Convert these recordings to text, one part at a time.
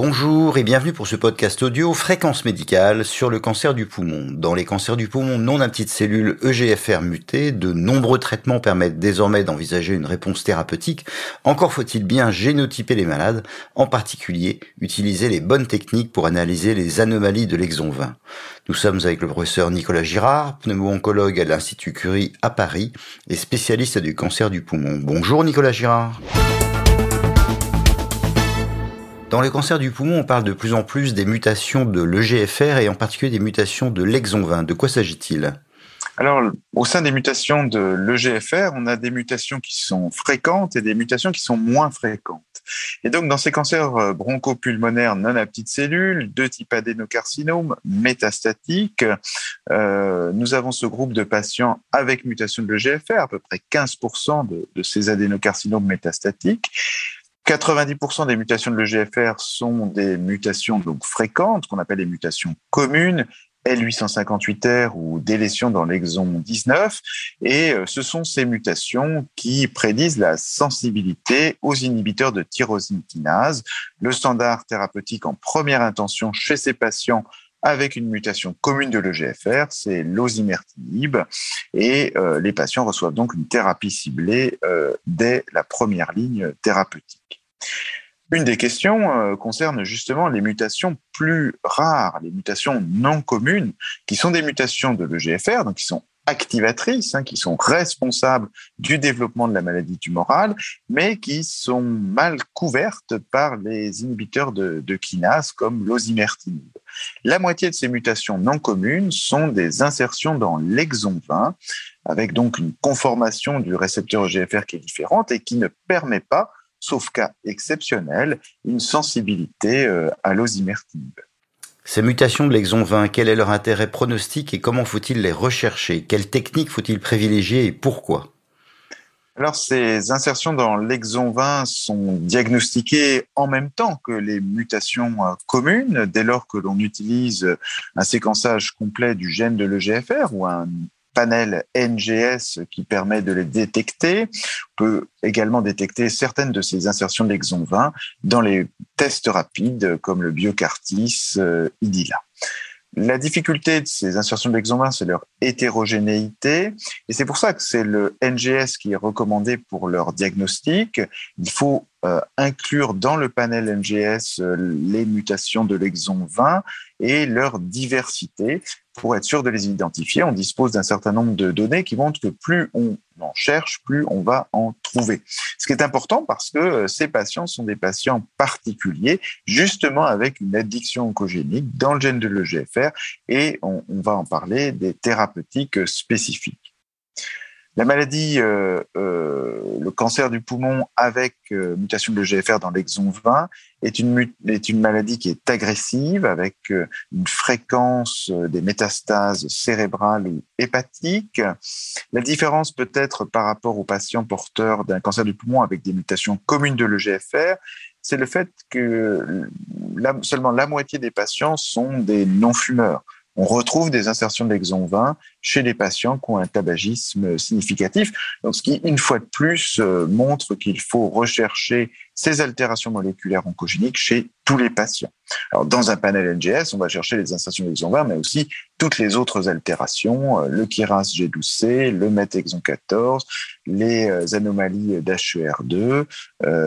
Bonjour et bienvenue pour ce podcast audio Fréquence médicale sur le cancer du poumon. Dans les cancers du poumon non à petites cellules EGFR mutées, de nombreux traitements permettent désormais d'envisager une réponse thérapeutique. Encore faut-il bien génotyper les malades, en particulier utiliser les bonnes techniques pour analyser les anomalies de l'exon 20. Nous sommes avec le professeur Nicolas Girard, pneumo-oncologue à l'Institut Curie à Paris et spécialiste du cancer du poumon. Bonjour Nicolas Girard. Dans les cancers du poumon, on parle de plus en plus des mutations de l'EGFR et en particulier des mutations de l'exon 20. De quoi s'agit-il? Alors, au sein des mutations de l'EGFR, on a des mutations qui sont fréquentes et des mutations qui sont moins fréquentes. Et donc, dans ces cancers euh, bronchopulmonaires non à petites cellules, de type adénocarcinome métastatique, euh, nous avons ce groupe de patients avec mutation de l'EGFR, à peu près 15% de, de ces adénocarcinomes métastatiques. 90% des mutations de l'EGFR sont des mutations donc fréquentes, qu'on appelle les mutations communes, L858R ou délétion dans l'exon 19. Et euh, ce sont ces mutations qui prédisent la sensibilité aux inhibiteurs de tyrosine kinase. Le standard thérapeutique en première intention chez ces patients avec une mutation commune de l'EGFR, c'est l'osimertinib, et euh, les patients reçoivent donc une thérapie ciblée euh, dès la première ligne thérapeutique. Une des questions euh, concerne justement les mutations plus rares, les mutations non communes, qui sont des mutations de l'EGFR, donc qui sont activatrices, hein, qui sont responsables du développement de la maladie tumorale, mais qui sont mal couvertes par les inhibiteurs de, de kinase comme l'osimertinib. La moitié de ces mutations non communes sont des insertions dans l'exon 20, avec donc une conformation du récepteur EGFR qui est différente et qui ne permet pas sauf cas exceptionnel, une sensibilité euh, à l'osimertinib. Ces mutations de l'exon 20, quel est leur intérêt pronostique et comment faut-il les rechercher? Quelles techniques faut-il privilégier et pourquoi? Alors, ces insertions dans l'exon 20 sont diagnostiquées en même temps que les mutations euh, communes, dès lors que l'on utilise un séquençage complet du gène de l'EGFR ou un panel NGS qui permet de les détecter. On peut également détecter certaines de ces insertions de l'exon 20 dans les tests rapides comme le Biocartis euh, IDILA. La difficulté de ces insertions de l'exon 20, c'est leur hétérogénéité. Et c'est pour ça que c'est le NGS qui est recommandé pour leur diagnostic. Il faut euh, inclure dans le panel NGS euh, les mutations de l'exon 20 et leur diversité pour être sûr de les identifier. On dispose d'un certain nombre de données qui montrent que plus on en cherche, plus on va en trouver. Ce qui est important parce que euh, ces patients sont des patients particuliers, justement avec une addiction oncogénique dans le gène de l'EGFR, et on va en parler des thérapeutiques spécifiques. La maladie, euh, euh, le cancer du poumon avec euh, mutation de l'EGFR dans l'exon 20 est une, est une maladie qui est agressive avec une fréquence des métastases cérébrales ou hépatiques. La différence peut-être par rapport aux patients porteurs d'un cancer du poumon avec des mutations communes de l'EGFR, c'est le fait que seulement la moitié des patients sont des non-fumeurs on retrouve des insertions de l'exon 20 chez les patients qui ont un tabagisme significatif. Donc, ce qui, une fois de plus, euh, montre qu'il faut rechercher ces altérations moléculaires oncogéniques chez tous les patients. Alors, dans un panel NGS, on va chercher les insertions de l'exon 20, mais aussi toutes les autres altérations, euh, le KIRAS G12C, le MET exon 14, les euh, anomalies d'HER2,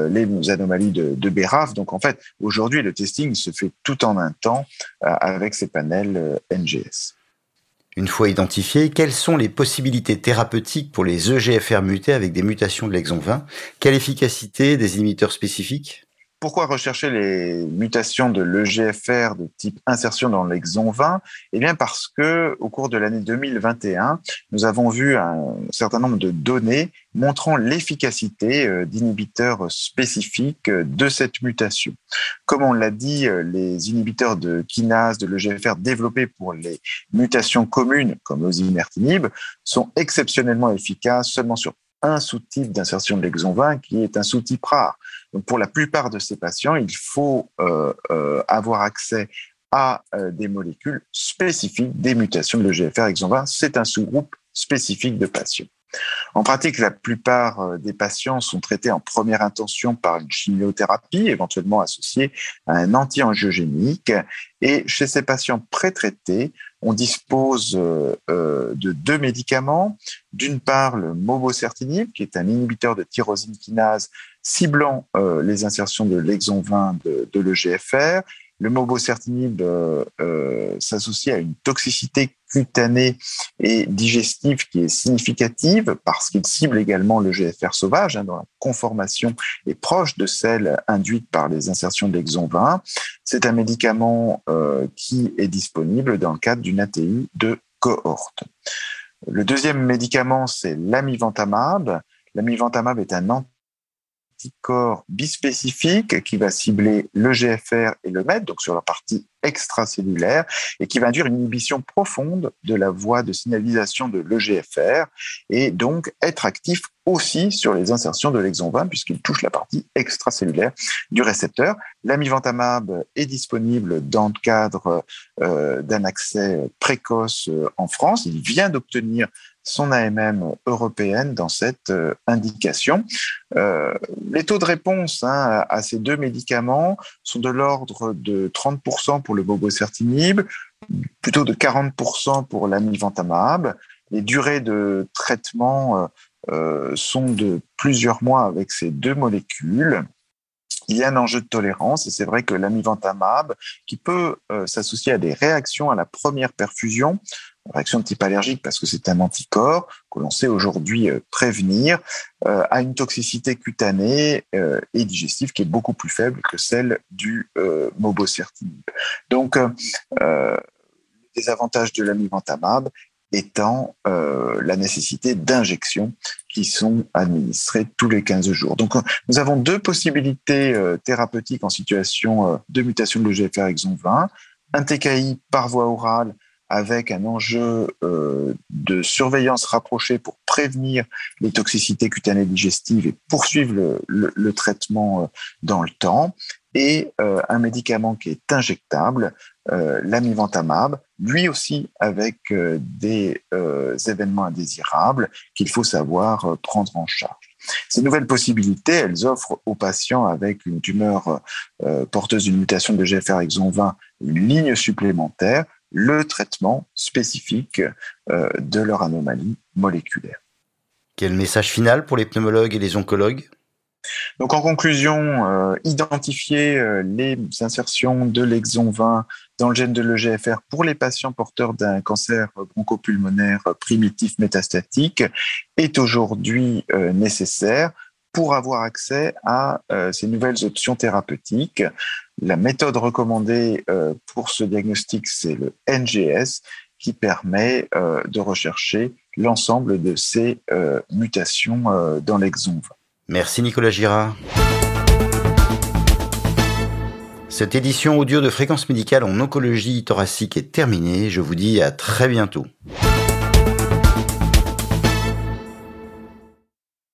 les anomalies de, de BRAF. Donc, en fait, aujourd'hui, le testing se fait tout en un temps avec ces panels NGS. Une fois identifiés, quelles sont les possibilités thérapeutiques pour les EGFR mutés avec des mutations de l'exon 20 Quelle efficacité des inhibiteurs spécifiques? Pourquoi rechercher les mutations de l'EGFR de type insertion dans l'exon 20 Eh bien parce que au cours de l'année 2021, nous avons vu un certain nombre de données montrant l'efficacité euh, d'inhibiteurs spécifiques de cette mutation. Comme on l'a dit, euh, les inhibiteurs de kinase de l'EGFR développés pour les mutations communes comme l'osimertinib sont exceptionnellement efficaces seulement sur un sous-type d'insertion de l'exon 20 qui est un sous-type rare. Pour la plupart de ces patients, il faut euh, euh, avoir accès à euh, des molécules spécifiques des mutations de l'EGFR exon 20. C'est un sous-groupe spécifique de patients. En pratique, la plupart des patients sont traités en première intention par une chimiothérapie, éventuellement associée à un anti-angiogénique. Et chez ces patients pré-traités, on dispose de deux médicaments. D'une part, le mobocertinib, qui est un inhibiteur de tyrosine kinase ciblant les insertions de l'exon 20 de, de l'EGFR, le mobocertinib euh, euh, s'associe à une toxicité cutanée et digestive qui est significative parce qu'il cible également le GFR sauvage, hein, dont la conformation est proche de celle induite par les insertions de l'exon 20. C'est un médicament euh, qui est disponible dans le cadre d'une ATU de cohorte. Le deuxième médicament, c'est l'amivantamab. L'amivantamab est un anticorps bispécifique qui va cibler le GFR et le MET, donc sur la partie extracellulaire, et qui va induire une inhibition profonde de la voie de signalisation de l'EGFR, et donc être actif aussi sur les insertions de l'exon 20, puisqu'il touche la partie extracellulaire du récepteur. L'amivantamab est disponible dans le cadre euh, d'un accès précoce euh, en France. Il vient d'obtenir son AMM européenne dans cette euh, indication. Euh, les taux de réponse hein, à ces deux médicaments sont de l'ordre de 30% pour le bobocertinib, plutôt de 40% pour l'amivantamab. Les durées de traitement euh, sont de plusieurs mois avec ces deux molécules il y a un enjeu de tolérance et c'est vrai que l'amivantamab, qui peut s'associer à des réactions à la première perfusion, réaction de type allergique parce que c'est un anticorps que l'on sait aujourd'hui euh, prévenir, euh, a une toxicité cutanée euh, et digestive qui est beaucoup plus faible que celle du mobocertinib. Donc, les avantages de l'amivantamab étant la nécessité d'injections qui sont administrées tous les 15 jours. Donc, nous avons deux possibilités thérapeutiques en situation de mutation de l'EGFR exon 20, un TKI par voie orale avec un enjeu euh, de surveillance rapprochée pour prévenir les toxicités cutanées digestives et poursuivre le, traitement euh, dans le temps, et euh, un médicament qui est injectable, l'amivantamab, lui aussi avec des événements indésirables qu'il faut savoir prendre en charge. Ces nouvelles possibilités, elles offrent aux patients avec une tumeur porteuse d'une mutation de GFR exon 20 une ligne supplémentaire le traitement spécifique euh, de leur anomalie moléculaire. Quel message final pour les pneumologues et les oncologues? Donc en conclusion, euh, identifier euh, les insertions de l'exon 20 dans le gène de l'EGFR pour les patients porteurs d'un cancer bronchopulmonaire primitif métastatique est aujourd'hui nécessaire pour avoir accès à ces nouvelles options thérapeutiques. La méthode recommandée euh, pour ce diagnostic, c'est le NGS, qui permet euh, de rechercher l'ensemble de ces euh, mutations dans l'exon 20. Merci Nicolas Girard. Cette édition audio de Fréquence médicale en oncologie thoracique est terminée. Je vous dis à très bientôt.